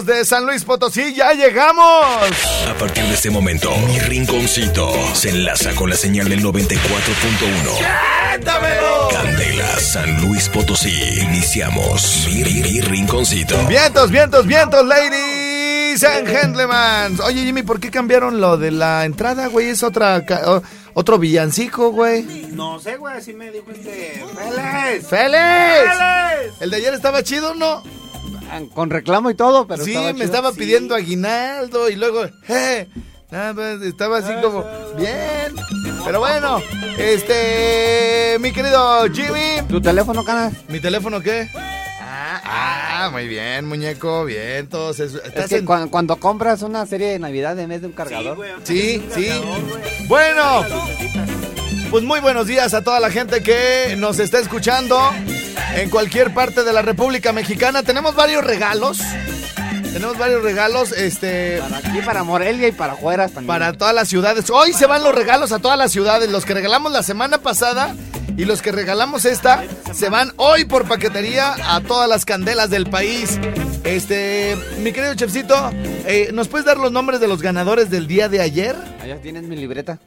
amigos de San Luis Potosí, ya llegamos. A partir de este momento, mi rinconcito se enlaza con la señal del 94.1. Candela, San Luis Potosí. Iniciamos mi, mi- mi rinconcito. Vientos, vientos, vientos, ladies and gentlemen. Oye, Jimmy, ¿por qué cambiaron lo de la entrada, güey? Es otra, otro villancico, güey. No sé, güey, así me dijo este. ¡Félix! ¡Félix! ¡Félix! El de ayer estaba chido, ¿no? Con reclamo y todo, pero sí, estaba me estaba Sí. pidiendo aguinaldo y luego, eh, nada estaba así como, bien. Pero bueno, este, mi querido Jimmy. ¿Tu teléfono, Canas? ¿Mi teléfono qué? Ah, ah, muy bien, muñeco, bien, todos. Es, que en- cuando, compras una serie de Navidad en vez de un cargador. Sí, sí. Bueno, pues muy buenos días a toda la gente que nos está escuchando en cualquier parte de la República Mexicana. Tenemos varios regalos. Tenemos varios regalos, este, Para aquí, para Morelia y para Jueras también. para todas las ciudades. Hoy se van los regalos a todas las ciudades. Los que regalamos la semana pasada y los que regalamos esta se van hoy por paquetería a todas las candelas del país. Este, mi querido chefcito, eh, ¿nos puedes dar los nombres de los ganadores del día de ayer? Allá tienes mi libreta.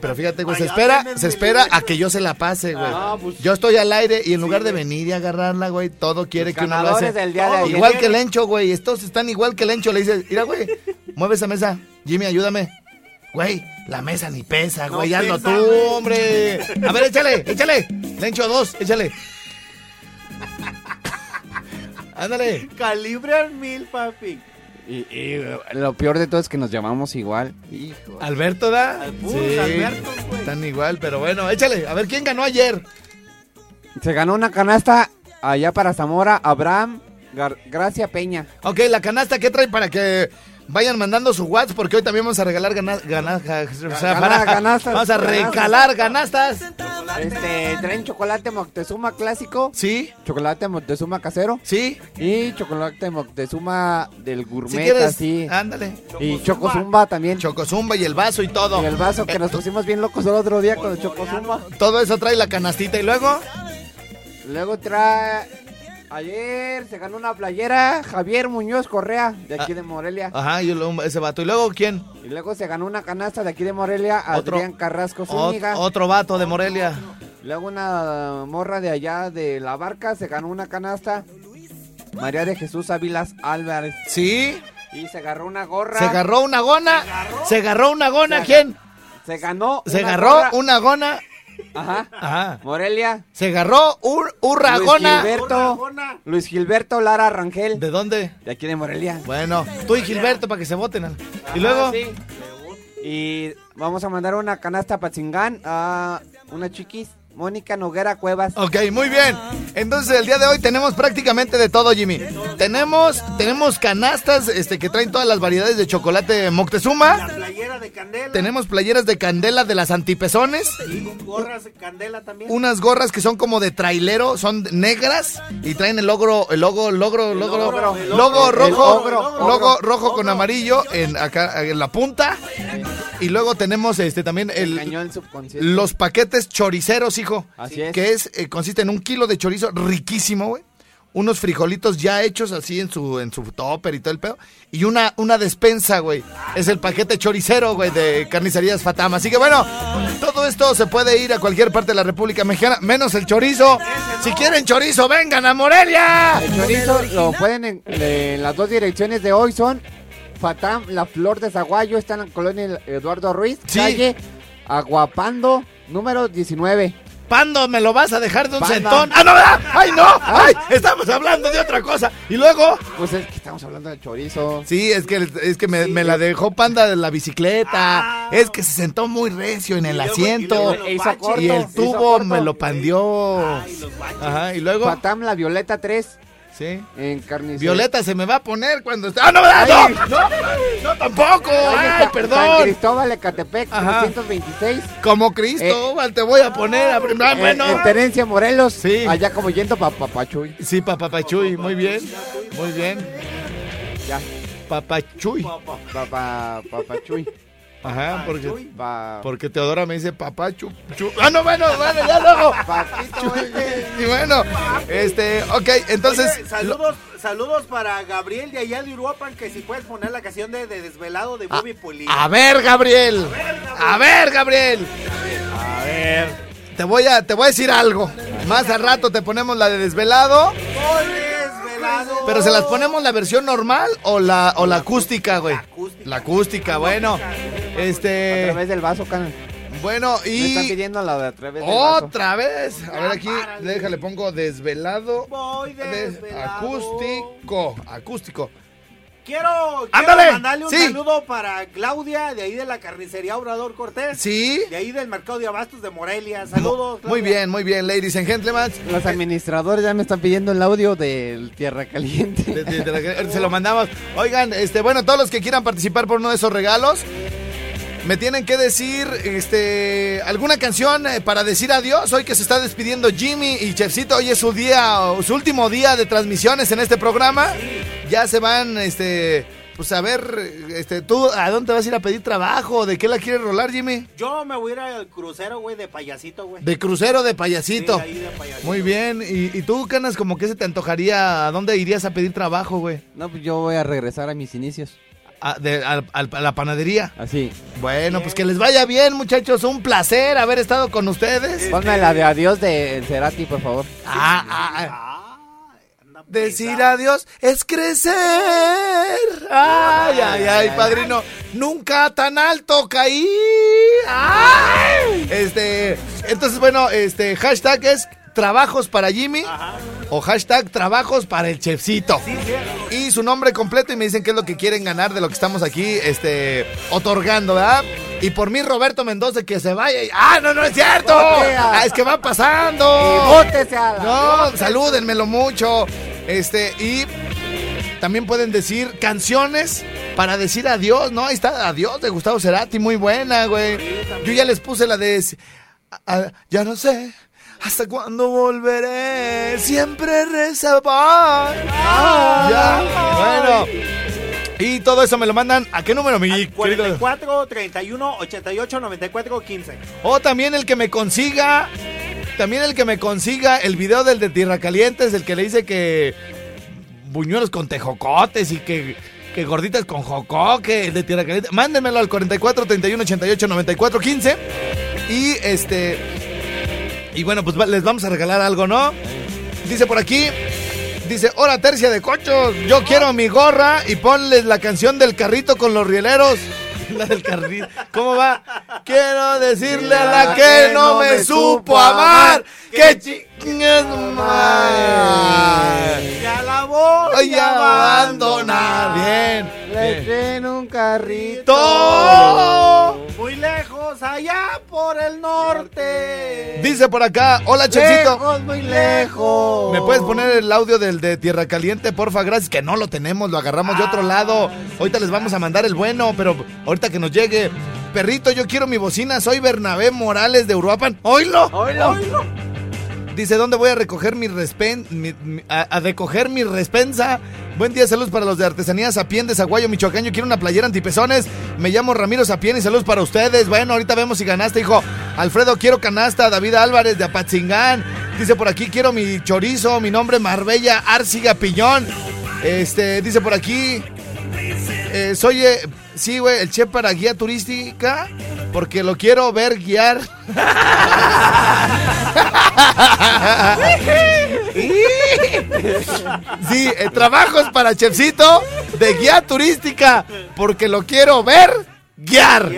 Pero fíjate, güey, se espera, se espera a que yo se la pase, güey. Ah, pues- Yo estoy al aire y en lugar de venir y agarrarla, güey, todo quiere que uno lo hace. del día de ayer. Igual que el Encho, güey. Estos están igual que el Encho. Le dices, mira, güey, mueve esa mesa. Jimmy, ayúdame. Güey, la mesa ni pesa, No güey. hazlo pesa, tú, hombre. A ver, échale, échale. Lencho, dos, échale. Ándale. Calibre al mil, papi. Y, y, lo peor de todo es que nos llamamos igual. Hijo. Alberto da. Al Alberto, güey. Están igual, pero bueno, échale. A ver, ¿quién ganó ayer? Se ganó una canasta allá para Zamora, Abraham Gar- Gracia Peña. Ok, la canasta, ¿qué trae para que vayan mandando su WhatsApp? Porque hoy también vamos a regalar ganas, ganas, o sea, Gana- ganastas, Vamos a recalar ganastas. Este, traen chocolate Moctezuma clásico, ¿Sí? chocolate Moctezuma casero ¿Sí? y chocolate Moctezuma del Si gourmet quieres, así. ándale. Y Chocozumba también. Chocozumba y el vaso y todo. Y el vaso que nos pusimos bien locos el otro día con el Chocozumba. Todo eso trae la canastita y luego. Luego trae. Ayer se ganó una playera Javier Muñoz Correa de aquí de Morelia. Ajá, y luego ese vato. ¿Y luego quién? Y luego se ganó una canasta de aquí de Morelia Otro- Adrián Carrasco Zúñiga. otro vato de Morelia. Luego una morra de allá de la barca se ganó una canasta. María de Jesús Ávilas Álvarez. ¿Sí? Y se agarró una gorra. ¿Se agarró una gona? ¿Se agarró una gona? ¿Quién? Se ganó. ¿Se agarró gorra. una gona? Ajá. Ajá. Morelia. ¿Se agarró un urra Luis? Gilberto. Luis Gilberto Lara Rangel. ¿De dónde? De aquí de Morelia. Bueno, tú y Gilberto para que se voten. Y luego. Sí. Y vamos a mandar una canasta para Chingán a una chiquis, Mónica Noguera Cuevas. Ok, muy bien. Entonces el día de hoy tenemos prácticamente de todo, Jimmy. Tenemos, tenemos canastas este, que traen todas las variedades de chocolate La Moctezuma. playera de candela. Tenemos playeras de candela de las antipezones. Y gorras de candela también. Unas gorras que son como de trailero, son negras y traen el logo, el logo, logro, logro, ogro, el logo rojo, el ogro, logo ogro, rojo con amarillo en acá en la punta. Y luego tenemos este también el, el los paquetes choriceros, hijo. Así es. Que es, eh, consiste en un kilo de chorizo riquísimo, güey. Unos frijolitos ya hechos así en su, en su topper y todo el pedo. Y una, una despensa, güey. Es el paquete choricero, güey, de carnicerías Fatama. Así que bueno, todo esto se puede ir a cualquier parte de la República Mexicana, menos el chorizo. Si quieren chorizo, vengan a Morelia. El chorizo lo pueden en, en las dos direcciones de hoy son Fatam, La Flor de Zaguayo, está en la colonia Eduardo Ruiz, Sí. calle Aguapando, número 19. Pando, ¿me lo vas a dejar de un Panda. centón? ¡Ah, no! ah! ¡Ay, no! ¡Ay! Estamos hablando de otra cosa. Y luego... Pues es que estamos hablando de chorizo. Sí, es que, es que me, me la dejó Panda de la bicicleta. es que se sentó muy recio en el luego- asiento. y luego corto, el tubo me lo pandió. Ay, los baches. Ajá, y luego. Fatam, La Violeta 3, Sí. en carnicería. Violeta se me va a poner cuando está. ¡Ah, no, no! ¡No! ¡No, no tampoco! Calle ¡Ay, Sa- San perdón! Cristóbal, Ecatepec, Ajá. 326. Como Cristóbal, te voy a poner a. Ah, En- bueno. En Terencia, Morelos. Sí. Allá como yendo para Papachuy. Sí, papapachuy, muy bien. Muy bien. Ya. Papachuy. Papa, Papachuy. Ajá, porque, porque Teodora me dice papá chup, chup. Ah, no, bueno, bueno, ya luego. Paquito. Y bueno, este, ok, entonces. Oye, saludos, saludos para Gabriel de allá de Uruapan, que si puedes poner la canción de, de Desvelado de Bobby Pulido. A ver, Gabriel. A ver, Gabriel. A ver. Te voy a, te voy a decir algo. Más al rato te ponemos la de desvelado. Pero se las ponemos la versión normal o la, o la acústica, güey. La acústica. La bueno. A Este. través del vaso, Can. Bueno, Me están y. pidiendo la de a través del vaso. Otra vez. A ver aquí, párale. déjale, pongo desvelado. Voy de- desvelado. acústico. Acústico. Quiero, quiero mandarle un sí. saludo para Claudia, de ahí de la carnicería Obrador Cortés. Sí. De ahí del mercado de abastos de Morelia. Saludos. Muy bien, muy bien, ladies and gentlemen. Los administradores ya me están pidiendo el audio del Tierra Caliente. De- de- de la- se lo mandamos. Oigan, este, bueno, todos los que quieran participar por uno de esos regalos, me tienen que decir, este, alguna canción eh, para decir adiós. Hoy que se está despidiendo Jimmy y Chefcito, hoy es su día, su último día de transmisiones en este programa. Ya se van, este, pues a ver, este, tú, ¿a dónde vas a ir a pedir trabajo? ¿De qué la quieres rolar, Jimmy? Yo me voy a ir al crucero, güey, de payasito, güey. De crucero de Sí, payasito. ahí de payasito. Muy bien. ¿Y, y tú, Canas, como que se te antojaría? ¿A dónde irías a pedir trabajo, güey? No, pues yo voy a regresar a mis inicios. A, de- a la panadería. Así. Bueno, pues que les vaya bien, muchachos. Un placer haber estado con ustedes. Ponme la de adiós de Cerati, por favor. Ah, ah, ah. Decir adiós es crecer. Ay, ay, ay, padrino. Nunca tan alto caí. Ay. Este, entonces, bueno, este, hashtag es trabajos para Jimmy Ajá. O hashtag trabajos para el chefcito. Y su nombre completo y me dicen qué es lo que quieren ganar de lo que estamos aquí este otorgando, ¿verdad? Y por mí Roberto Mendoza que se vaya. y- ¡Ah, no, no es cierto! Ah, es que va Y pasando. bótese a la... No, salúdenmelo mucho. Este, y también pueden decir canciones para decir adiós, ¿no? Ahí está, adiós de Gustavo Cerati, muy buena, güey. Yo ya les puse la de ya no sé hasta cuándo volveré, siempre rezaba. Ya, bueno. Y todo eso me lo mandan a qué número, mi Al querido? 44 31 88 94 15. O también el que me consiga, también el que me consiga el video del de Tierra Caliente es el que le dice que buñuelos con tejocotes y que, que gorditas con jocoque, el de Tierra Caliente. Mándenmelo al 44 31 88 94 15 y este y bueno, pues les vamos a regalar algo, ¿no? Dice por aquí Dice, hora tercia de cochos, yo quiero mi gorra y ponles la canción del carrito con los rieleros. La del carrito. ¿Cómo va? Quiero decirle a la que no me supo amar que chingues. Ya la voy a abandonar. Bien. Le traen un carrito. Allá por el norte. Dice por acá, hola Chelsito. Lejos, muy lejos. ¿Me puedes poner el audio del de Tierra Caliente, porfa? Gracias, que no lo tenemos, lo agarramos de otro lado. Ahorita les vamos a mandar el bueno, pero ahorita que nos llegue. Perrito, yo quiero mi bocina, soy Bernabé Morales de Uruapan. ¡Oílo! Oílo. Dice, ¿dónde voy a recoger mi respen... mi- a recoger mi respensa? Buen día, saludos para los de Artesanía Sapien de Zaguayo, Michoacán. Yo quiero una playera antipezones. Me llamo Ramiro Sapien y saludos para ustedes. Bueno, ahorita vemos si ganaste, hijo. Alfredo, quiero canasta. David Álvarez de Apatzingán. Dice por aquí, quiero mi chorizo. Mi nombre Marbella Arciga Piñón. Este, dice por aquí, eh, soy, eh, sí, güey, el chef para guía turística, porque lo quiero ver guiar. sí, eh, trabajos para chefcito de guía turística, porque lo quiero ver guiar. Lo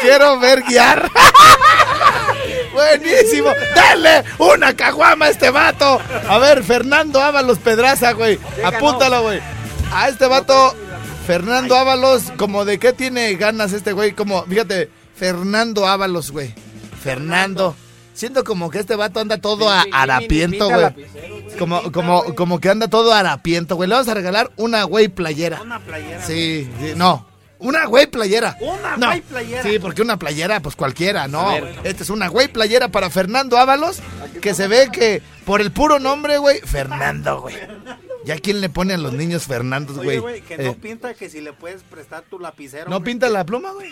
quiero ver guiar. Buenísimo. Dale una caguama a este vato. A ver, Fernando Ábalos Pedraza, güey. Apúntalo, güey. A este vato, Fernando Ábalos, como de qué tiene ganas este güey. Como, fíjate, Fernando Ábalos, güey. Fernando. Siento como que este vato anda todo a harapiento, güey. Como, como, como que anda todo harapiento, güey. Le vamos a regalar una güey playera. Una playera. Sí, sí, no. Una güey playera. Una No. güey playera. Sí, porque una playera, pues cualquiera, no. Esta es una güey playera para Fernando Ábalos, que se ve que por el puro nombre, güey, Fernando, güey. ¿Ya quién le pone a los niños Fernandos, Oye, güey? que Eh, no pinta que si le puedes prestar tu lapicero. ¿No hombre. pinta la pluma, güey?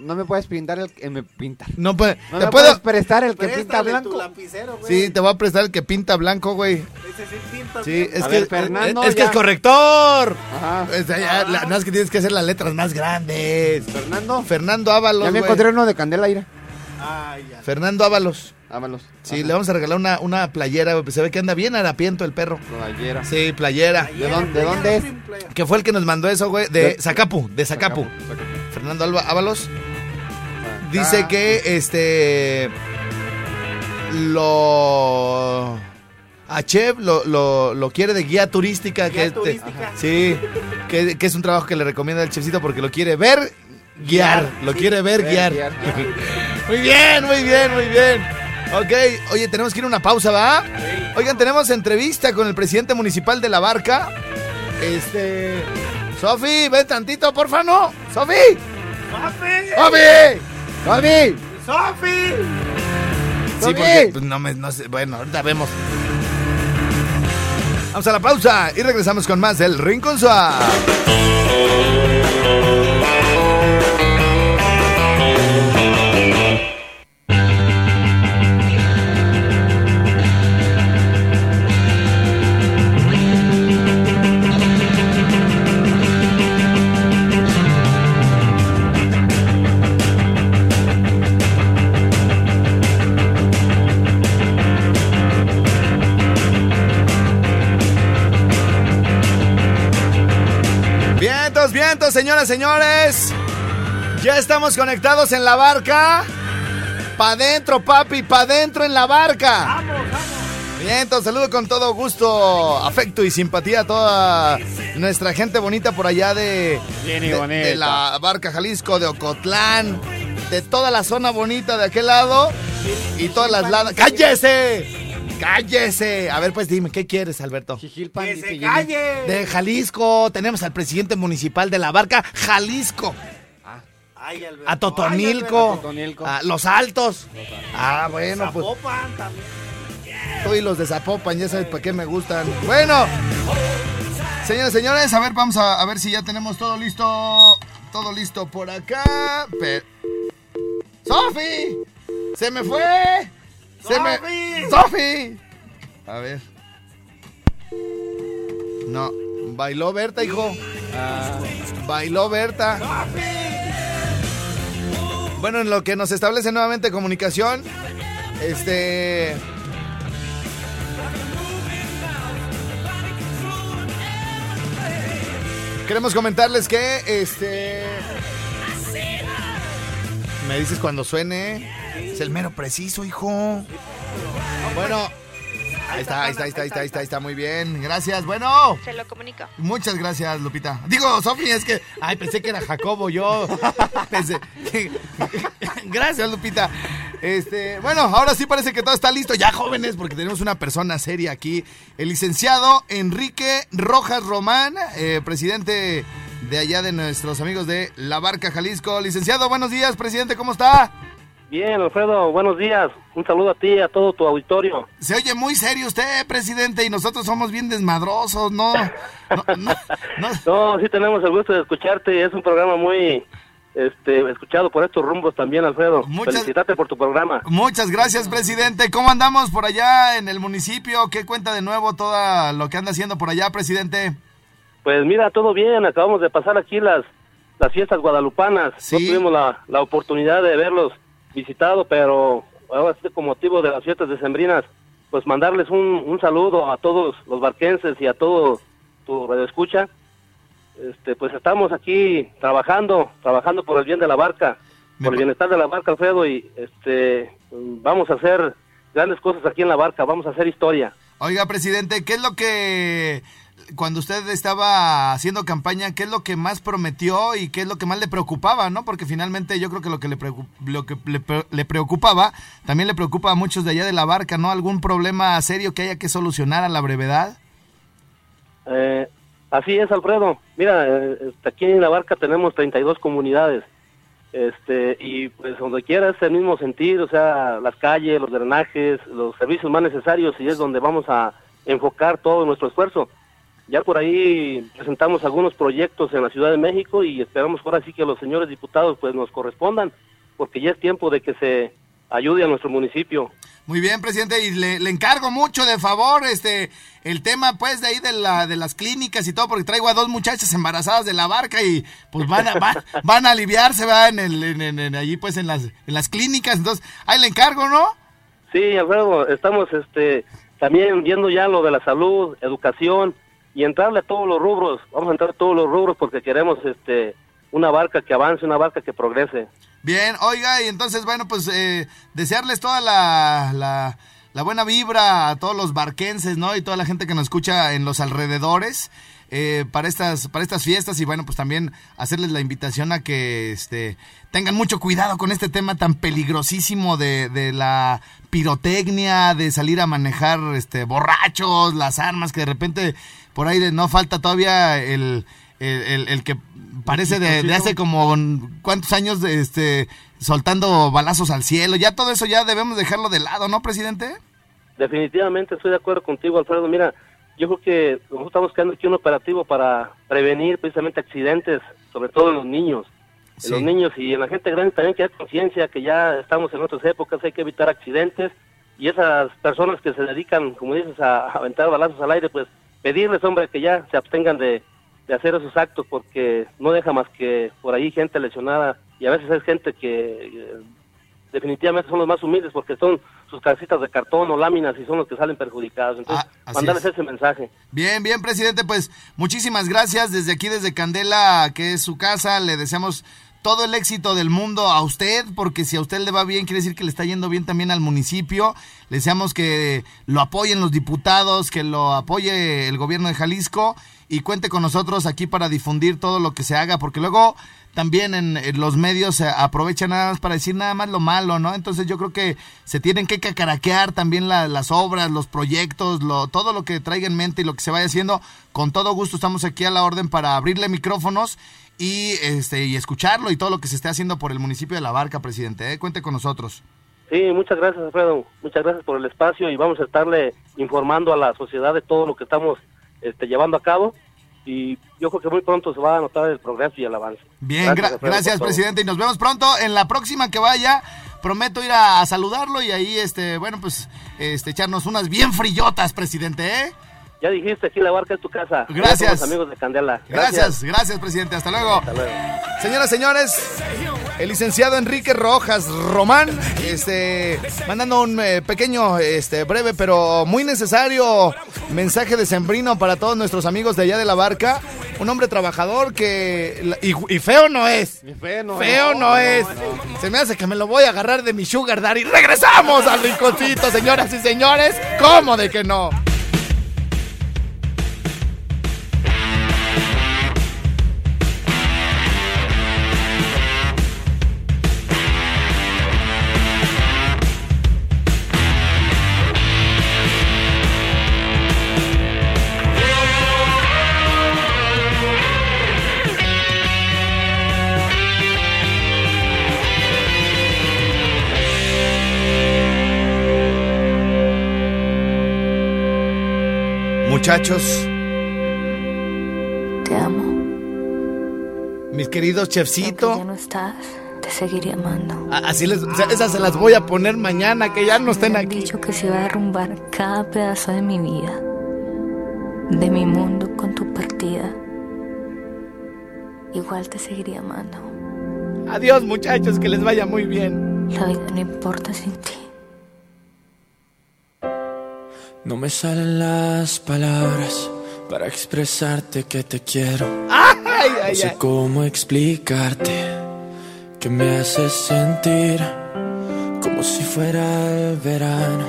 No me puedes pintar el que me pinta. No puede. No ¿Te me puedo? puedes prestar el que pinta blanco. tu lapicero, güey. Sí, te voy a prestar el que pinta blanco, güey. Ese sí pinta Sí, bien. es A que, ver, Fernando, es, es que es corrector. Ajá. Sea, ya, la- no es que tienes que hacer las letras más grandes. Fernando. Fernando Ábalos, Ya me güey. encontré uno de Candela Ira. Ay, ya. Fernando Ábalos. Sí, le vamos a regalar una, una playera, güey. pues Se ve que anda bien harapiento el perro. Playera. Sí, playera. ¿De dónde- de dónde es? Que fue el que nos mandó eso, güey. De De- Zacapu, de Zacapu. Sacapu. Fernando Alba- Ábalos Acá. dice que este. Lo. A Chev lo, lo, lo quiere de guía turística. Guía que este- turística. sí, que, que es un trabajo que le recomienda el chefcito porque lo quiere ver, guiar. Lo sí. quiere ver, Ver, guiar. guiar. Muy bien, muy bien, muy bien. Ok, oye, tenemos que ir a una pausa, ¿va? Oigan, tenemos entrevista con el presidente municipal de La Barca. Este. Sofi, ven tantito, porfa, no. Sofi, ¡Sofi! Sofi. ¡Sofi! ¡Sofi! Sí, porque pues, no me, no sé, bueno, ahorita vemos. Vamos a la pausa y regresamos con más del Rincón Suave. Señoras, señores. Ya estamos conectados en la barca. Pa' dentro, papi, pa' dentro en la barca. ¡Vamos, vamos! Vientos, saludo con todo gusto, afecto y simpatía a toda nuestra gente bonita por allá de, Bien y de, bonita. de la barca Jalisco, de Ocotlán, de toda la zona bonita de aquel lado y todas las ladas. ¡Cállese! ¡Cállese! A ver, pues dime, ¿qué quieres, Alberto? Jijilpan, ¡Que dice se Jenny. calle! De Jalisco, tenemos al presidente municipal de la barca, Jalisco, Ay, Alberto. a Ay, Totonilco, a Los Altos. Ah, bueno, pues Zapopan también. tú y los de Zapopan, ya sabes para qué me gustan. Bueno, señores, señores, a ver, vamos a, a ver si ya tenemos todo listo, todo listo por acá. Pe- ¡Sofi! ¡Se me fue! ¡Se me... ¡Sofi! ¡Sofi! A ver. No, bailó Berta, hijo. Ah, Bailó Berta. Bueno, en lo que nos establece nuevamente comunicación, este... Queremos comentarles que, este... Me dices cuando suene. Es el mero preciso, hijo. Bueno. Ahí está, ahí está, ahí está, ahí está, ahí está, ahí está, muy bien. Gracias. Bueno. Se lo comunico. Muchas gracias, Lupita. Digo, Sofi, es que. Ay, pensé que era Jacobo, yo. Pensé. que- gracias, Lupita. Este, bueno, ahora sí parece que todo está listo. Ya, jóvenes, porque tenemos una persona seria aquí. El licenciado Enrique Rojas Román, eh, presidente de allá de nuestros amigos de La Barca, Jalisco. Licenciado, buenos días, presidente, ¿cómo está? Bien, Alfredo, buenos días. Un saludo a ti y a todo tu auditorio. Se oye muy serio usted, presidente, y nosotros somos bien desmadrosos, ¿no? No, no, no. No, sí tenemos el gusto de escucharte. Es un programa muy este, escuchado por estos rumbos también, Alfredo. Muchas- Felicitarte por tu programa. Muchas gracias, presidente. ¿Cómo andamos por allá en el municipio? ¿Qué cuenta de nuevo todo lo que anda haciendo por allá, presidente? Pues mira, todo bien. Acabamos de pasar aquí las, las fiestas guadalupanas. Sí. No tuvimos la, la oportunidad de verlos visitado, pero ahora sí, con motivo de las fiestas decembrinas, pues mandarles un, un saludo a todos los barquenses y a todo tu radioescucha. Este, pues estamos aquí trabajando, trabajando por el bien de la barca, Me por el bienestar de la barca, Alfredo, y este, vamos a hacer grandes cosas aquí en la barca, vamos a hacer historia. Oiga, presidente, ¿qué es lo que cuando usted estaba haciendo campaña, qué es lo que más prometió y qué es lo que más le preocupaba, ¿no? Porque finalmente yo creo que lo que le, lo que le, le preocupaba también le preocupa a muchos de allá de la barca, ¿no? ¿Algún problema serio que haya que solucionar a la brevedad? Eh, así es, Alfredo. Mira, eh, este, aquí en la barca tenemos 32 comunidades. Este, y pues donde quiera es el mismo sentir, o sea, las calles, los drenajes, los servicios más necesarios y es donde vamos a enfocar todo nuestro esfuerzo. Ya por ahí presentamos algunos proyectos en la Ciudad de México y esperamos ahora sí que los señores diputados pues nos correspondan, porque ya es tiempo de que se ayude a nuestro municipio. Muy bien, presidente, y le, le encargo mucho de favor este el tema pues de ahí de la de las clínicas y todo porque traigo a dos muchachas embarazadas de la barca y pues van a van, van a aliviarse va en el en, en- en- allí pues en las en las clínicas, entonces ahí le encargo, ¿no? Sí, Alfredo, estamos este también viendo ya lo de la salud, educación y entrarle a todos los rubros. Vamos a entrar a todos los rubros porque queremos este una barca que avance, una barca que progrese. Bien, oiga, y entonces, bueno, pues eh, desearles toda la, la, la buena vibra a todos los barquenses, ¿no? Y toda la gente que nos escucha en los alrededores eh, para, estas, para estas fiestas y, bueno, pues también hacerles la invitación a que este, tengan mucho cuidado con este tema tan peligrosísimo de, de la pirotecnia, de salir a manejar este, borrachos, las armas, que de repente por ahí de- no falta todavía el, el, el- el que parece de, de hace como cuántos años de, este soltando balazos al cielo. Ya todo eso ya debemos dejarlo de lado, ¿no, presidente? Definitivamente estoy de acuerdo contigo, Alfredo. Mira, yo creo que nosotros estamos creando aquí un operativo para prevenir precisamente accidentes, sobre todo en los niños. Sí. En los niños y en la gente grande también que hay conciencia que ya estamos en otras épocas, hay que evitar accidentes y esas personas que se dedican, como dices, a, a aventar balazos al aire, pues pedirles, hombre, que ya se abstengan de, de hacer esos actos porque no deja más que por ahí gente lesionada y a veces es gente que eh, definitivamente son los más humildes porque son sus casitas de cartón o láminas y son los que salen perjudicados. Entonces, Ah, mandarles es. ese mensaje. Bien, bien, presidente, pues muchísimas gracias desde aquí, desde Candela, que es su casa. Le deseamos todo el éxito del mundo a usted, porque si a usted le va bien, quiere decir que le está yendo bien también al municipio. Le deseamos que lo apoyen los diputados, que lo apoye el gobierno de Jalisco y cuente con nosotros aquí para difundir todo lo que se haga, porque luego también en, en los medios se aprovechan nada más para decir nada más lo malo, ¿no? Entonces yo creo que se tienen que cacaraquear también la- las obras, los proyectos, lo, todo lo que traiga en mente y lo que se vaya haciendo. Con todo gusto estamos aquí a la orden para abrirle micrófonos y este y escucharlo y todo lo que se esté haciendo por el municipio de La Barca, presidente. ¿eh? Cuente con nosotros. Sí, muchas gracias, Alfredo. Muchas gracias por el espacio y vamos a estarle informando a la sociedad de todo lo que estamos este, llevando a cabo. Y yo creo que muy pronto se va a notar el progreso y el avance. Bien, Alfredo, gracias, presidente. Y nos vemos pronto. En la próxima que vaya, prometo ir a, a saludarlo y ahí, este, bueno, pues, este, echarnos unas bien frillotas, presidente, ¿eh? Ya dijiste, aquí la barca es tu casa. Gracias. Amigos de Candela. Gracias, gracias, presidente. Hasta luego. Hasta luego. Señoras, señores, el licenciado Enrique Rojas Román, este, mandando un eh, pequeño, este, breve, pero muy necesario mensaje de sembrino para todos nuestros amigos de allá de la barca. Un hombre trabajador que, y, y feo no es. Ni feo no Feo es. no es. Se me hace que me lo voy a agarrar de mi sugar daddy. Regresamos al rinconcito, señoras y señores. ¿Cómo de que no? Muchachos, Te amo. mis queridos Aunque ya chefcito. no estás, te seguiré amando. Así les, esas se las voy a poner mañana, que ya no estén Me han aquí. dicho que se va a derrumbar cada pedazo de mi vida, de mi mundo con tu partida. Igual te seguiría amando. Adiós, muchachos, que les vaya muy bien. La vida no importa sin ti. No me salen las palabras para expresarte que te quiero. Ay, No sé ay. cómo explicarte que me haces sentir como si fuera el verano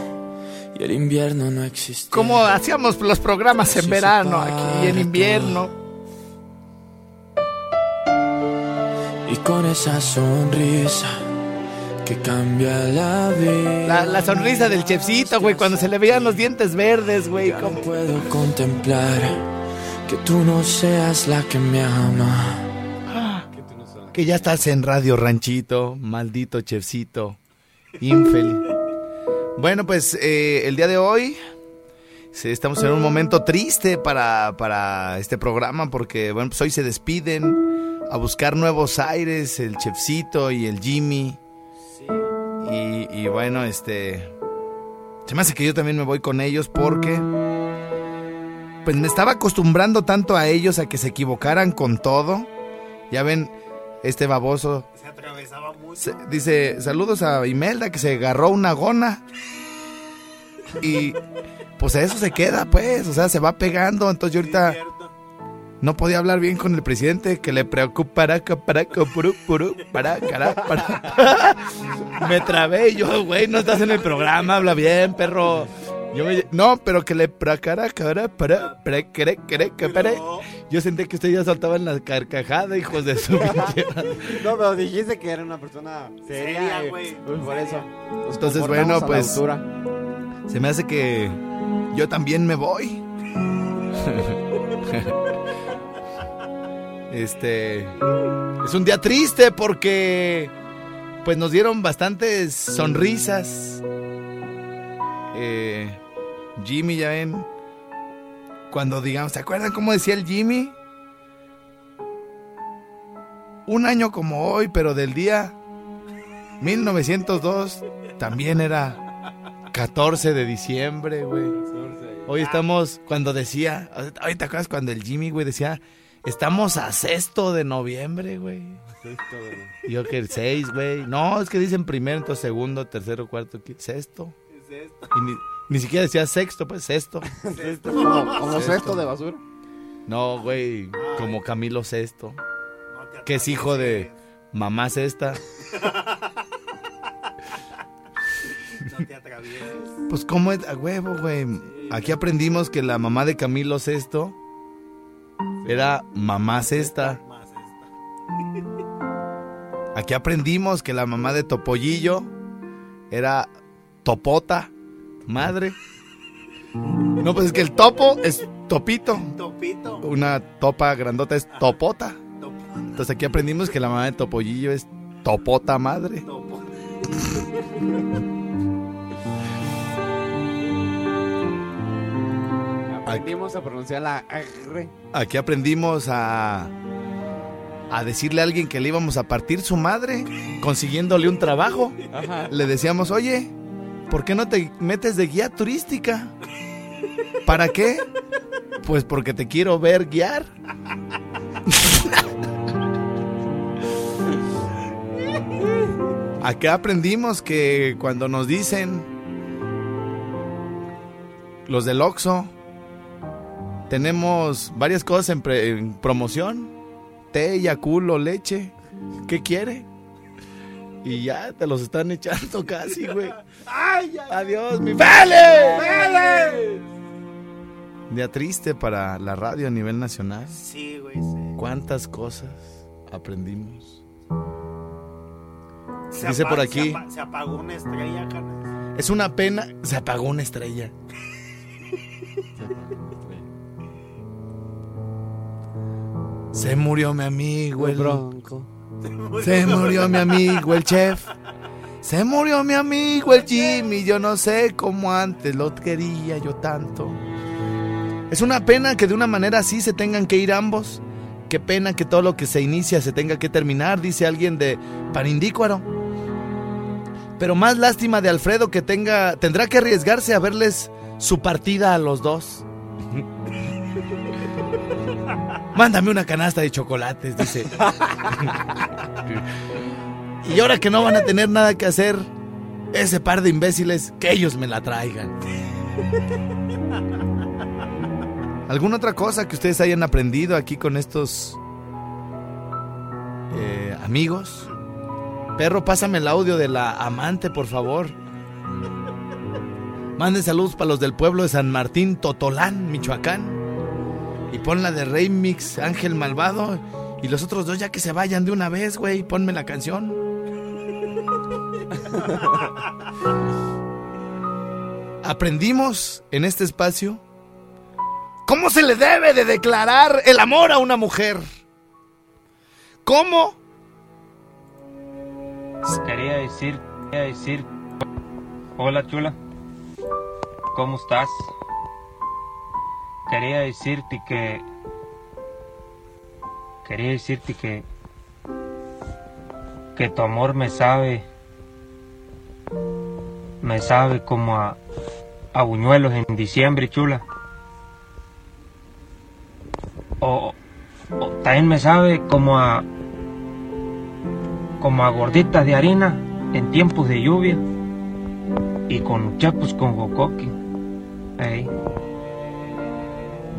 y el invierno no existiera. Como hacíamos los programas en verano aquí y en invierno. Y con esa sonrisa que cambia la vida. La, la sonrisa del chefcito, güey, cuando se le veían los dientes verdes, güey. Ya no como- puedo contemplar que tú no seas la que me ama. Que ya estás en Radio Ranchito, maldito chefcito, infeliz. Bueno, pues eh, el día de hoy Sí, estamos en un momento triste para, para este programa porque, bueno, pues hoy se despiden a buscar nuevos aires, el chefcito y el Jimmy. Y, bueno, este... Se me hace que yo también me voy con ellos porque... Pues me estaba acostumbrando tanto a ellos a que se equivocaran con todo. Ya ven, este baboso Se atravesaba mucho. se- dice, saludos a Imelda que se agarró una gona. Y pues a eso se queda, pues, o sea, se va pegando. Entonces yo ahorita. No podía hablar bien con el presidente que le preocupará, para, puru, puru, para, cara, para. Me trabé yo, güey, no estás en el programa, habla bien, perro. Yo me- no, pero que le pracara, cara, para, para, para. Yo sentí que ustedes ya saltaban la carcajada, hijos de su. No, pero dijiste que era una persona seria. Y- güey, pues por eso. Entonces, bueno, pues-. Se me hace que yo también me voy. Este es un día triste porque pues nos dieron bastantes sonrisas. Eh, Jimmy, ya ven, cuando digamos, ¿se acuerdan cómo decía el Jimmy? Un año como hoy, pero del día 1902 también era 14 de diciembre, güey. Hoy estamos, cuando decía, hoy te acuerdas cuando el Jimmy, güey, decía, estamos a sexto de noviembre, güey. Yo que el 6, güey. No, es que dicen primero, entonces segundo, tercero, cuarto, quinto, sexto. Y ni, ni siquiera decía sexto, pues sexto. Como, como cesto de basura. No, güey, como Camilo Sexto, No te que es hijo de mamá Sexta. No te atravieses. Pues cómo es, a huevo, güey. Aquí aprendimos que la mamá de Camilo Sexto era mamá Sexta. Más esta. Aquí aprendimos que la mamá de Topollillo era Topota, madre. No, pues es que el topo es topito. Topito. Una topa grandota es topota. Topo. Entonces aquí aprendimos que la mamá de Topollillo es topota madre. Aprendimos a pronunciar la R. Aquí aprendimos a a decirle a alguien que le íbamos a partir su madre consiguiéndole un trabajo. Ajá. Le decíamos, oye, ¿por qué no te metes de guía turística? ¿Para qué? Pues porque te quiero ver guiar. Acá aprendimos que cuando nos dicen los del Oxxo, tenemos varias cosas en, pre- en promoción. Té, yaculo, leche. ¿Qué quiere? Y ya te los están echando casi, güey. ¡Ay, ay! Adiós, mi Vélez. Día triste para la radio a nivel nacional. Sí, güey, sí. ¿Cuántas cosas aprendimos? Se Dice por aquí. Se apagó una estrella, carnal. Es una pena. Se apagó una estrella. Se murió mi amigo, el Bronco. Se murió mi amigo el chef. Se murió mi amigo el Jimmy. Yo no sé cómo antes lo quería yo tanto. Es una pena que de una manera así se tengan que ir ambos. Qué pena que todo lo que se inicia se tenga que terminar, dice alguien de Parindícuaro. Pero más lástima de Alfredo que tenga, tendrá que arriesgarse a verles su partida a los dos. Mándame una canasta de chocolates, dice. y ahora que no van a tener nada que hacer, ese par de imbéciles, que ellos me la traigan. ¿Alguna otra cosa que ustedes hayan aprendido aquí con estos eh, amigos? Perro, pásame el audio de la amante, por favor. Manden saludos para los del pueblo de San Martín, Totolán, Michoacán. Y pon la de Remix, Ángel Malvado. Y los otros dos ya que se vayan de una vez, güey. Ponme la canción. Aprendimos en este espacio cómo se le debe de declarar el amor a una mujer. ¿Cómo? Quería decir, quería decir, hola chula, ¿cómo estás? Quería decirte que quería decirte que que tu amor me sabe me sabe como a, a buñuelos en diciembre, chula. O, o también me sabe como a como a gorditas de harina en tiempos de lluvia y con chapos con jocoque. Ey.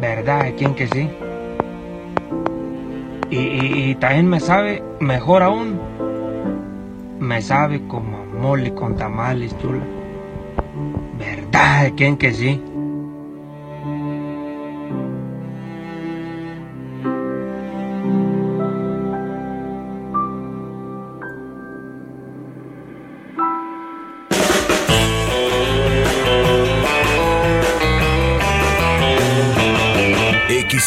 ¿Verdad? ¿Quién que sí? Y, también me sabe, mejor aún, me sabe como mole con tamales, chula. ¿Verdad? ¿Quién que sí?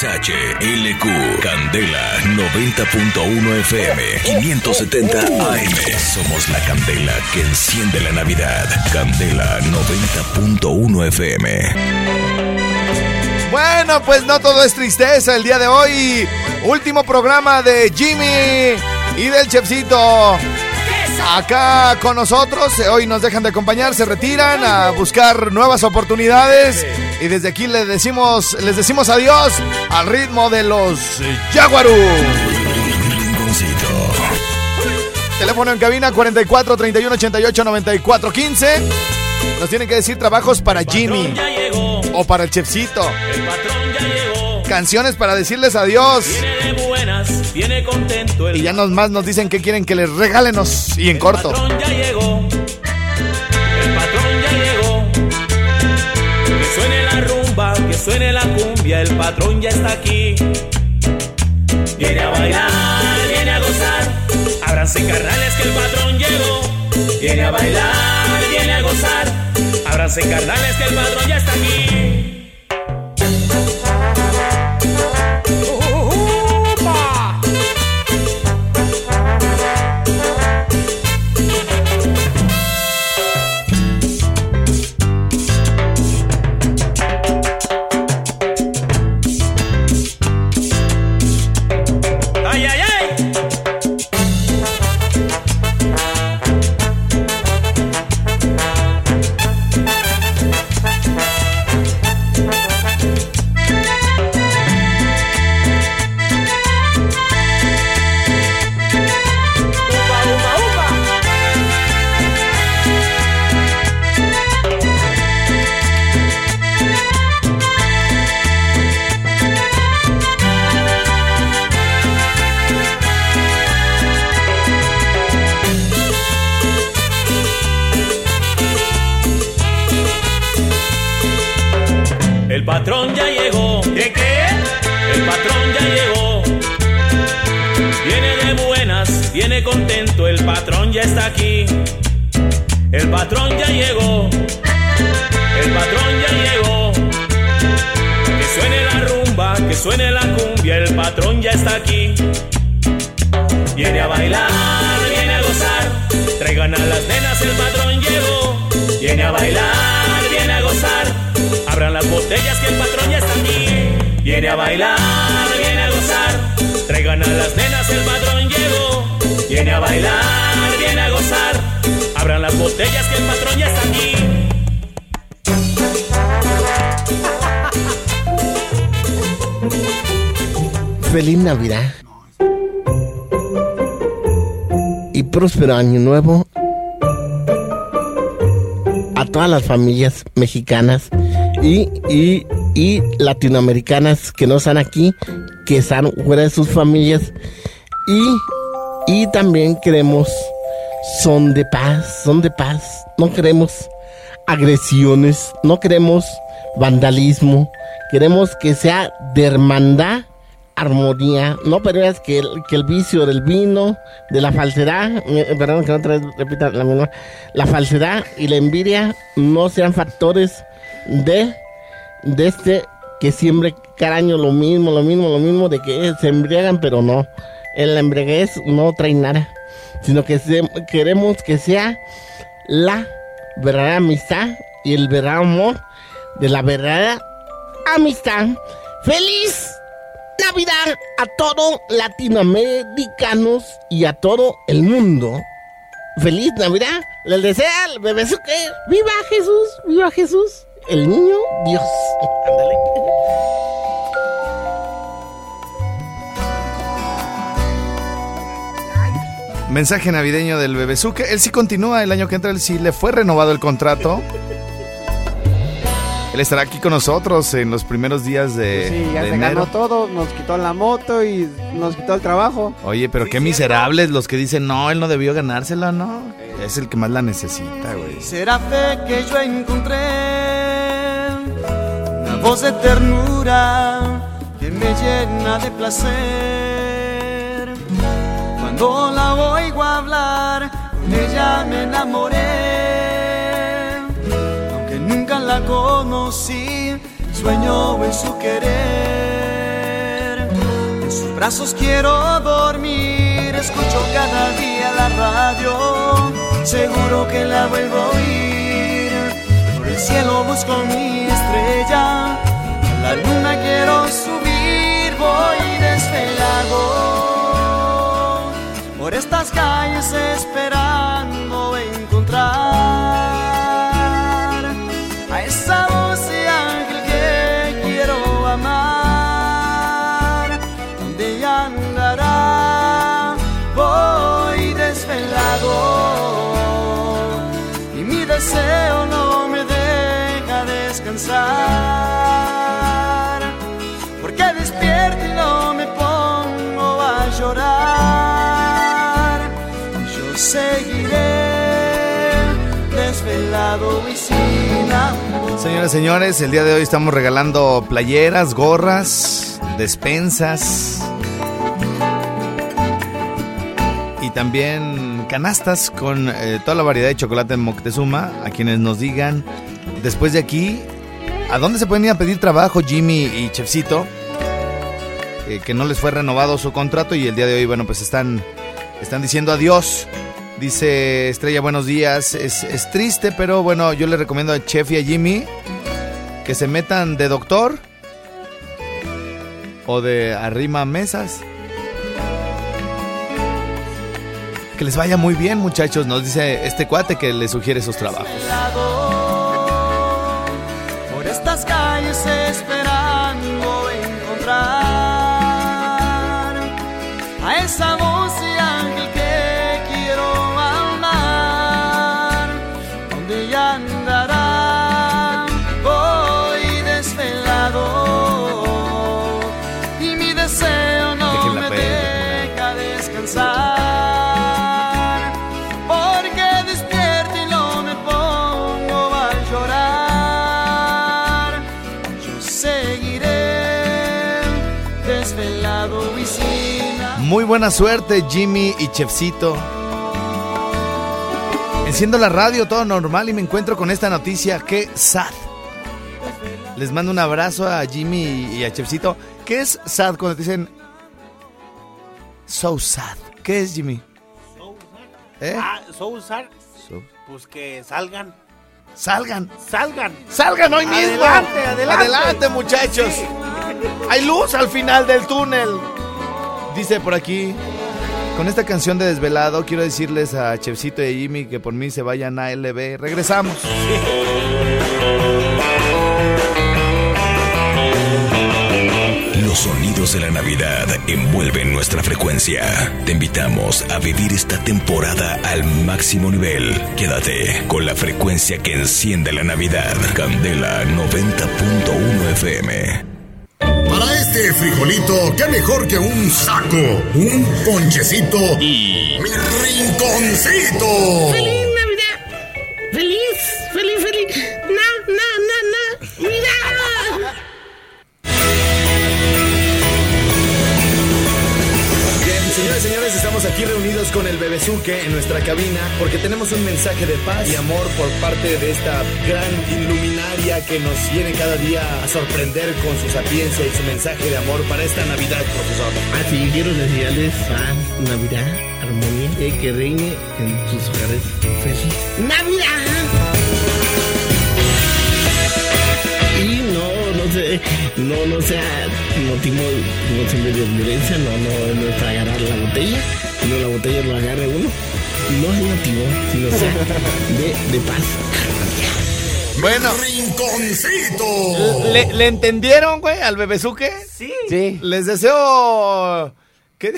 XHLQ Candela 90.1 FM 570 AM. Somos la candela que enciende la Navidad. Candela 90.1 FM. Bueno, pues no todo es tristeza el día de hoy. Último programa de Jimmy y del Chefcito. Acá con nosotros, hoy nos dejan de acompañar, se retiran a buscar nuevas oportunidades y desde aquí les decimos, les decimos adiós al ritmo de los Jaguarú. Teléfono en cabina 44 31 88 94 15. Nos tienen que decir trabajos para Jimmy o para el Chefcito. Canciones para decirles adiós. Y ya nos más nos dicen que quieren que les regálenos y en corto. Suene la cumbia, el patrón ya está aquí. Viene a bailar, viene a gozar. Ábranse carnales que el patrón llegó. Viene a bailar, viene a gozar. Ábranse carnales que el patrón ya está aquí. El patrón ya llegó. ¿Qué qué? El patrón ya llegó. Viene de buenas, viene contento, el patrón ya está aquí. El patrón ya llegó. El patrón ya llegó. Que suene la rumba, que suene la cumbia, el patrón ya está aquí. Viene a bailar, viene a gozar. Traigan a las nenas, el patrón llegó. Viene a bailar. Abran las botellas que el patrón ya está aquí. Viene a bailar, viene a gozar. Traigan a las nenas, el patrón llegó. Viene a bailar, viene a gozar. Abran las botellas que el patrón ya está aquí. Feliz Navidad. Y próspero año nuevo a todas las familias mexicanas y, y, y latinoamericanas que no están aquí, que están fuera de sus familias. Y, y también queremos son de paz, son de paz. No queremos agresiones, no queremos vandalismo. Queremos que sea de hermandad, armonía. No permitas que el, que el vicio del vino, de la falsedad, perdón que otra vez repita la misma, la falsedad y la envidia no sean factores de, de este que siempre cada año lo mismo, lo mismo, lo mismo, de que se embriagan, pero no. En la embriaguez no trae nada, sino que queremos que sea la verdadera amistad y el verdadero amor de la verdadera amistad. ¡Feliz Navidad a todos latinoamericanos y a todo el mundo! ¡Feliz Navidad! Les desea el bebezuque. ¡Viva Jesús! ¡Viva Jesús! El niño Dios. Ándale. Mensaje navideño del Bebezuque. Él sí continúa el año que entra, él sí le fue renovado el contrato. Él estará aquí con nosotros en los primeros días de, Sí, ya de se enero. ganó todo, nos quitó la moto y nos quitó el trabajo. Oye, pero qué miserables los que dicen, no, él no debió ganársela, ¿no? Es el que más la necesita, güey. Será fe que yo encontré una voz de ternura que me llena de placer. Cuando la oigo hablar, con ella me enamoré. Aunque nunca la conocí, sueño en su querer. En sus brazos quiero dormir, escucho cada día la radio. Seguro que la vuelvo a oír. Por el cielo busco mi estrella. A la luna quiero subir, voy desvelado. Por estas calles esperando encontrar seguiré desvelado. Señoras y señores, el día de hoy estamos regalando playeras, gorras, despensas y también canastas con eh, toda la variedad de chocolate en Moctezuma. A quienes nos digan después de aquí, ¿a dónde se pueden ir a pedir trabajo Jimmy y Chefcito? Eh, que no les fue renovado su contrato y el día de hoy, bueno, pues están, están diciendo adiós. Dice Estrella, buenos días. Es, es triste, pero bueno, yo le recomiendo a Chef y a Jimmy que se metan de doctor o de arrima mesas. Que les vaya muy bien, muchachos. Nos dice este cuate que le sugiere esos trabajos. por estas calles esperando encontrar a esa voz buena suerte, Jimmy y Chefcito. Enciendo la radio, todo normal, y me encuentro con esta noticia. ¡Qué sad! Les mando un abrazo a Jimmy y a Chefcito. ¿Qué es sad cuando te dicen so sad? ¿Qué es, Jimmy? ¿Eh? Ah, so usar, So- pues que salgan. Salgan. Salgan. Salgan hoy mismo. Adelante, adelante. Adelante, muchachos. Hay luz al final del túnel. Dice por aquí. Con esta canción de Desvelado, quiero decirles a Chefcito y Jimmy que por mí se vayan a LB. Regresamos. Los sonidos de la Navidad envuelven nuestra frecuencia. Te invitamos a vivir esta temporada al máximo nivel. Quédate con la frecuencia que enciende la Navidad. Candela 90.1 FM. Este frijolito, qué mejor que un saco, un ponchecito y mi rinconcito. ¡Feliz señores estamos aquí reunidos con el Bebezuque en nuestra cabina porque tenemos un mensaje de paz y amor por parte de esta gran iluminaria que nos viene cada día a sorprender con su sapiencia y su mensaje de amor para esta Navidad, profesor. Así quiero desearles paz, Navidad, armonía y que reine en sus hogares feliz. ¡Navidad! No no, sea motivo, no se de violencia, no, no, no es para agarrar la botella, no la botella lo agarre uno. No es motivo, sino sea de, de paz. Bueno. Rinconcito. ¿Le, le entendieron, güey, al bebezuque? Sí. Sí. Les deseo... ¿Qué?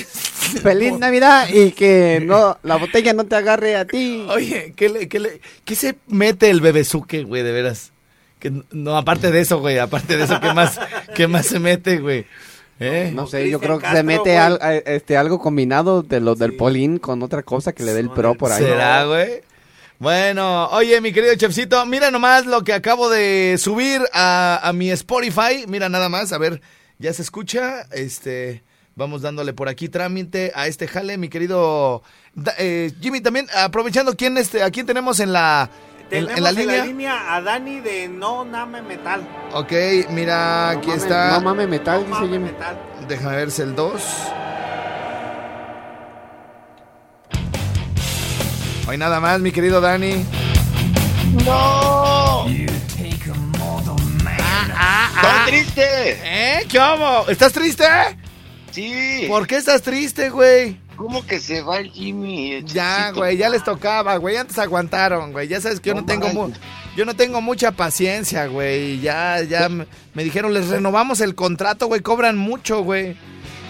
Feliz Navidad y que no la botella no te agarre a ti. Oye, ¿qué, le, qué, le- qué se mete el bebezuque, güey, de veras? Que no, aparte de eso, güey, aparte de eso, ¿qué más, qué más se mete, güey? ¿Eh? No sé, yo creo que Castro, se mete al- a- este, algo combinado de lo del Polín con otra cosa que le dé el pro por ahí. ¿Será, güey? Bueno, oye, mi querido chefcito, mira nomás lo que acabo de subir a, a mi Spotify. Mira nada más, a ver, ya se escucha. Este, vamos dándole por aquí trámite a este jale, mi querido eh, Jimmy. También aprovechando quién este, a quién tenemos en la Tenemos en la línea. línea a Dani de No Name Metal. Ok, mira, aquí está. no mames metal, No dice Mame Jimmy. Metal. Déjame ver si el 2. Hoy nada más, mi querido Dani. ¡No! ¡Estoy triste! ¿Eh? ¿Qué hago? ¿Estás triste? Sí. ¿Por qué estás triste, güey? ¿Cómo que se va el Jimmy? el Ya, güey, ya les tocaba, güey. Antes aguantaron, güey. Ya sabes que yo no, No tengo mu- yo no tengo mucha paciencia, güey. Ya, ya me, me dijeron, les renovamos el contrato, güey. Cobran mucho, güey.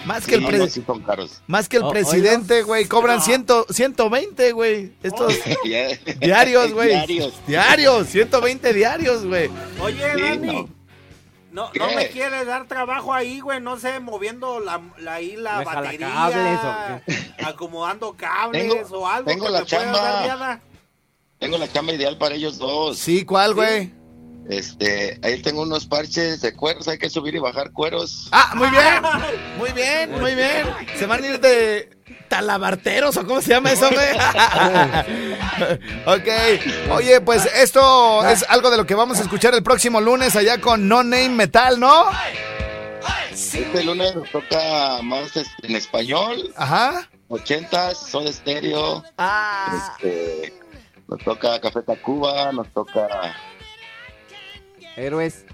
Más que Sí, el no, sí son caros. más que el presidente, güey. Cobran ciento, 120, güey. Estos diarios, güey. Diarios. Diarios, 120 diarios, güey. Oye, Sí, Dani. no. No, ¿Qué? no me quiere dar trabajo ahí, güey, no sé, moviendo la, la, ahí la ¿Me jala batería, cables acomodando cables Tengo- o algo tengo que la chamba. dar. Tengo la chamba ideal para ellos dos. Sí, ¿cuál, güey? Este, ahí tengo unos parches de cueros, hay que subir y bajar cueros. Ah, muy bien. Muy bien, muy bien. Se van a ir de talabarteros o cómo se llama eso, güey. ok. Oye, pues esto es algo de lo que vamos a escuchar el próximo lunes allá con No Name Metal, ¿no? Este lunes nos toca más este, en español, Ajá. 80s, Soda Stereo, Ah. este, nos toca Café Tacuba, nos toca... Héroes.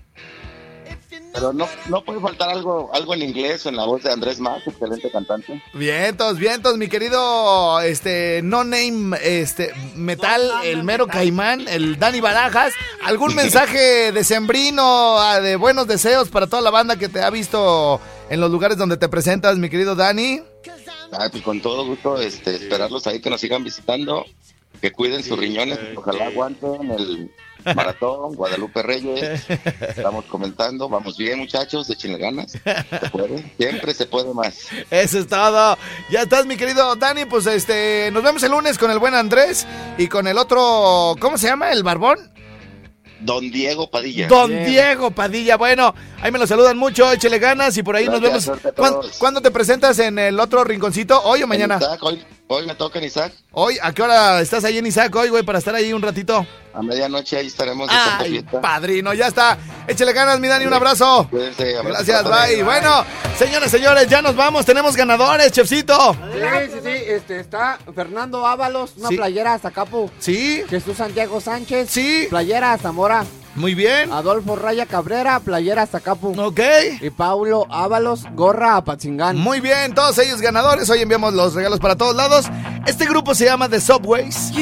Pero no, no puede faltar algo, algo en inglés en la voz de Andrés Más, excelente cantante. Vientos, vientos, mi querido este No Name este Metal, el mero caimán, el Dani Barajas. ¿Algún mensaje de sembrino, de buenos deseos para toda la banda que te ha visto en los lugares donde te presentas, mi querido Dani? Ah, pues con todo gusto este, esperarlos ahí que nos sigan visitando, que cuiden sus riñones, ojalá aguanten el maratón, Guadalupe Reyes, estamos comentando, vamos bien muchachos, échenle ganas, se puede, siempre se puede más. Eso es todo. Ya estás, mi querido Dani. Pues este, nos vemos el lunes con el buen Andrés y con el otro, ¿cómo se llama? ¿El Barbón? Don Diego Padilla. Don Diego Padilla. Bueno, ahí me lo saludan mucho, échele ganas y por ahí nos vemos. suerte a ¿Cuán- todos. ¿Cuándo te presentas en el otro rinconcito? ¿Hoy o mañana? En Isaac, hoy, hoy me toca en Isaac, Hoy, ¿a qué hora estás ahí en Isaac hoy, güey, para estar ahí un ratito? a medianoche ahí estaremos Ay, padrino, ya está. Échele ganas, mi Dani, un abrazo. Cuídense, abrazo Gracias, bye. Bueno, señores, señores, ya nos vamos. Tenemos ganadores, chefcito. Sí, sí, sí. Este, está Fernando Ábalos, una Sí. playera hasta Capo. Sí. Jesús Santiago Sánchez. Sí. Playera Zamora. Muy bien. Adolfo Raya Cabrera, playera hasta Capo. Ok. Y Paulo Ábalos, gorra a Patzingán. Muy bien, todos ellos ganadores. Hoy enviamos los regalos para todos lados. Este grupo se llama The Subways.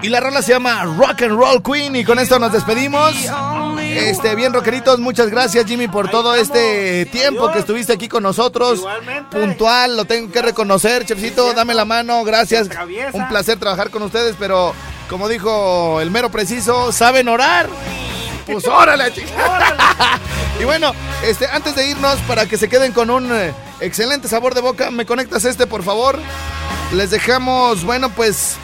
Y la rola se llama Rock and Roll Queen. Y con esto nos despedimos. Este, bien, rockeritos, muchas gracias, Jimmy, por todo este tiempo que estuviste aquí con nosotros. Puntual, lo tengo que reconocer, chefcito, dame la mano, gracias. Un placer trabajar con ustedes, pero como dijo el mero preciso, ¿saben orar? Pues órale, chica. y bueno, este, antes de irnos, para que se queden con un eh, excelente sabor de boca, ¿me conectas este, por favor? Les dejamos, bueno, pues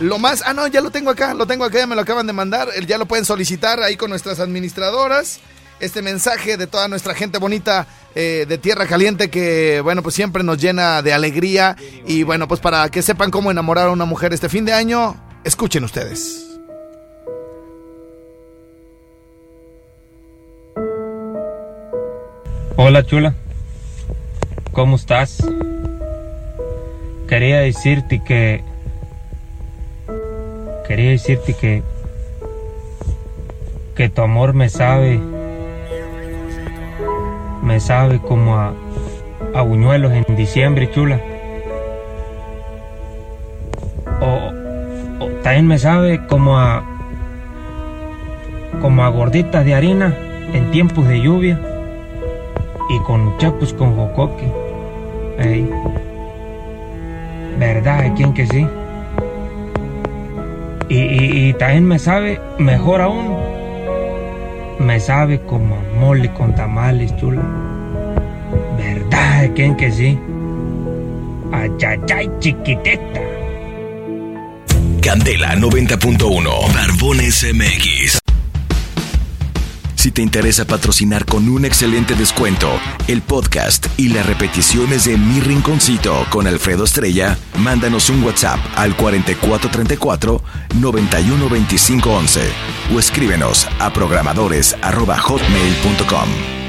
lo más. Ah, no, ya lo tengo acá, lo tengo acá, ya me lo acaban de mandar. Ya lo pueden solicitar ahí con nuestras administradoras. Este mensaje de toda nuestra gente bonita eh, de Tierra Caliente que, bueno, pues siempre nos llena de alegría. Y bueno, pues para que sepan cómo enamorar a una mujer este fin de año, escuchen ustedes. Hola chula, ¿cómo estás? Quería decirte que... Quería decirte que... Que tu amor me sabe... me sabe como a, a buñuelos en diciembre, chula. O, también me sabe como a como a gorditas de harina en tiempos de lluvia y con chapus con jocoque. Ey. ¿Verdad? ¿Quién que sí? Y, también me sabe, mejor aún, me sabe como mole con tamales, chula. ¿Verdad? ¿Quién que sí? Ayayay, chiquiteta. Candela 90.1. Barbones MX. Si te interesa patrocinar con un excelente descuento el podcast y las repeticiones de Mi Rinconcito con Alfredo Estrella, mándanos un WhatsApp al 4434 912511 o escríbenos a programadores arroba hotmail.com.